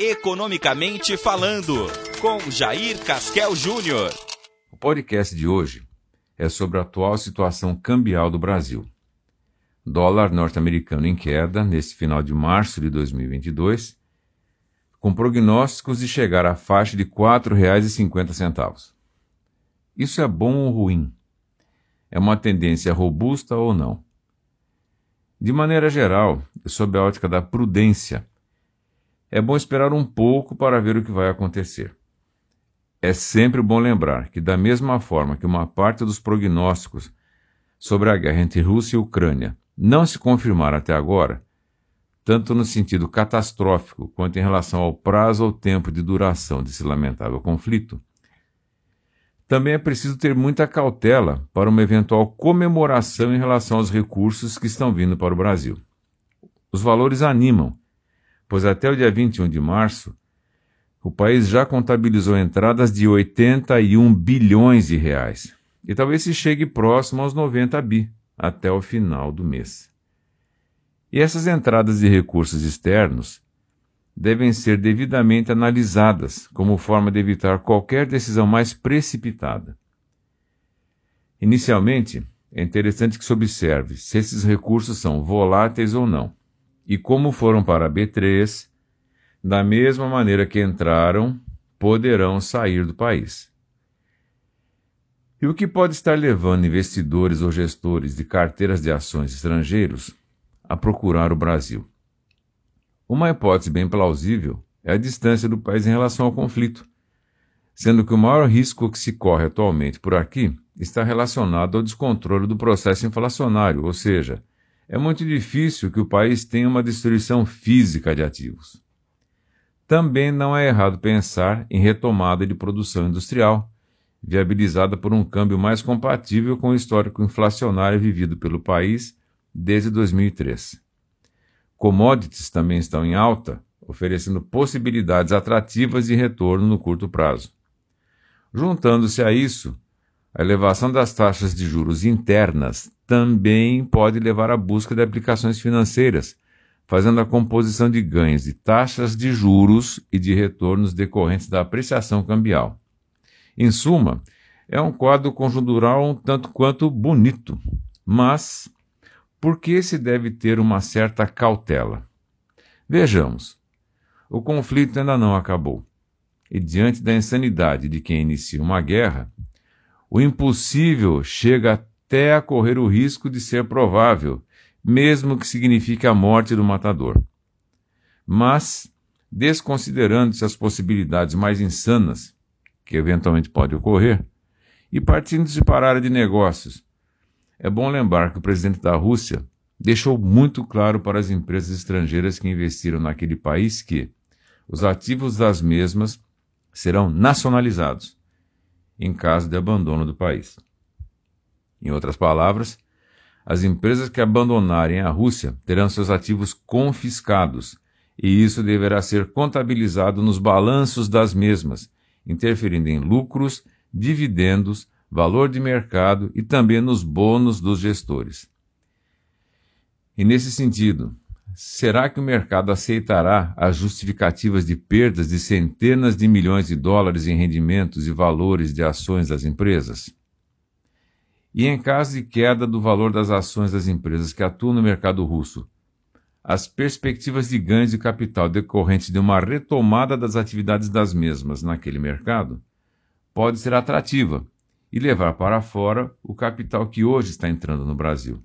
Economicamente Falando, com Jair Casquel Júnior. O podcast de hoje é sobre a atual situação cambial do Brasil. Dólar norte-americano em queda neste final de março de 2022, com prognósticos de chegar à faixa de R$ 4,50. Isso é bom ou ruim? É uma tendência robusta ou não? De maneira geral, sob a ótica da prudência, é bom esperar um pouco para ver o que vai acontecer. É sempre bom lembrar que, da mesma forma que uma parte dos prognósticos sobre a guerra entre Rússia e Ucrânia não se confirmaram até agora, tanto no sentido catastrófico quanto em relação ao prazo ou tempo de duração desse lamentável conflito, também é preciso ter muita cautela para uma eventual comemoração em relação aos recursos que estão vindo para o Brasil. Os valores animam, pois até o dia 21 de março, o país já contabilizou entradas de 81 bilhões de reais. E talvez se chegue próximo aos 90 bi até o final do mês. E essas entradas de recursos externos devem ser devidamente analisadas como forma de evitar qualquer decisão mais precipitada. Inicialmente, é interessante que se observe se esses recursos são voláteis ou não, e como foram para a B3, da mesma maneira que entraram, poderão sair do país. E o que pode estar levando investidores ou gestores de carteiras de ações estrangeiros a procurar o Brasil? Uma hipótese bem plausível é a distância do país em relação ao conflito, sendo que o maior risco que se corre atualmente por aqui está relacionado ao descontrole do processo inflacionário, ou seja, é muito difícil que o país tenha uma destruição física de ativos. Também não é errado pensar em retomada de produção industrial, viabilizada por um câmbio mais compatível com o histórico inflacionário vivido pelo país desde 2003. Commodities também estão em alta, oferecendo possibilidades atrativas de retorno no curto prazo. Juntando-se a isso, a elevação das taxas de juros internas também pode levar à busca de aplicações financeiras, fazendo a composição de ganhos de taxas de juros e de retornos decorrentes da apreciação cambial. Em suma, é um quadro conjuntural um tanto quanto bonito, mas por que se deve ter uma certa cautela? Vejamos. O conflito ainda não acabou. E diante da insanidade de quem inicia uma guerra, o impossível chega até a correr o risco de ser provável, mesmo que signifique a morte do matador. Mas, desconsiderando-se as possibilidades mais insanas que eventualmente pode ocorrer, e partindo-se para a área de negócios, é bom lembrar que o presidente da Rússia deixou muito claro para as empresas estrangeiras que investiram naquele país que os ativos das mesmas serão nacionalizados em caso de abandono do país. Em outras palavras, as empresas que abandonarem a Rússia terão seus ativos confiscados e isso deverá ser contabilizado nos balanços das mesmas, interferindo em lucros, dividendos, valor de mercado e também nos bônus dos gestores. E nesse sentido, será que o mercado aceitará as justificativas de perdas de centenas de milhões de dólares em rendimentos e valores de ações das empresas? E em caso de queda do valor das ações das empresas que atuam no mercado russo, as perspectivas de ganhos de capital decorrentes de uma retomada das atividades das mesmas naquele mercado pode ser atrativa e levar para fora o capital que hoje está entrando no Brasil.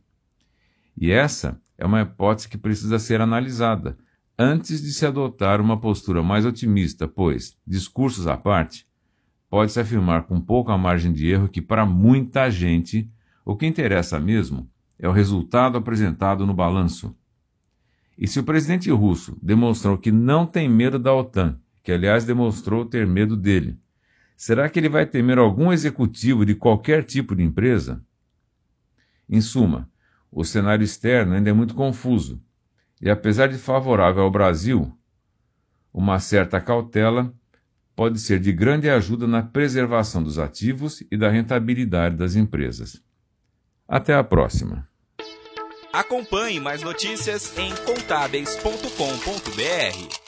E essa é uma hipótese que precisa ser analisada antes de se adotar uma postura mais otimista, pois, discursos à parte, pode-se afirmar com pouca margem de erro que, para muita gente, o que interessa mesmo é o resultado apresentado no balanço. E se o presidente russo demonstrou que não tem medo da OTAN, que aliás demonstrou ter medo dele, Será que ele vai temer algum executivo de qualquer tipo de empresa? Em suma, o cenário externo ainda é muito confuso, e apesar de favorável ao Brasil, uma certa cautela pode ser de grande ajuda na preservação dos ativos e da rentabilidade das empresas. Até a próxima. Acompanhe mais notícias em contábeis.com.br.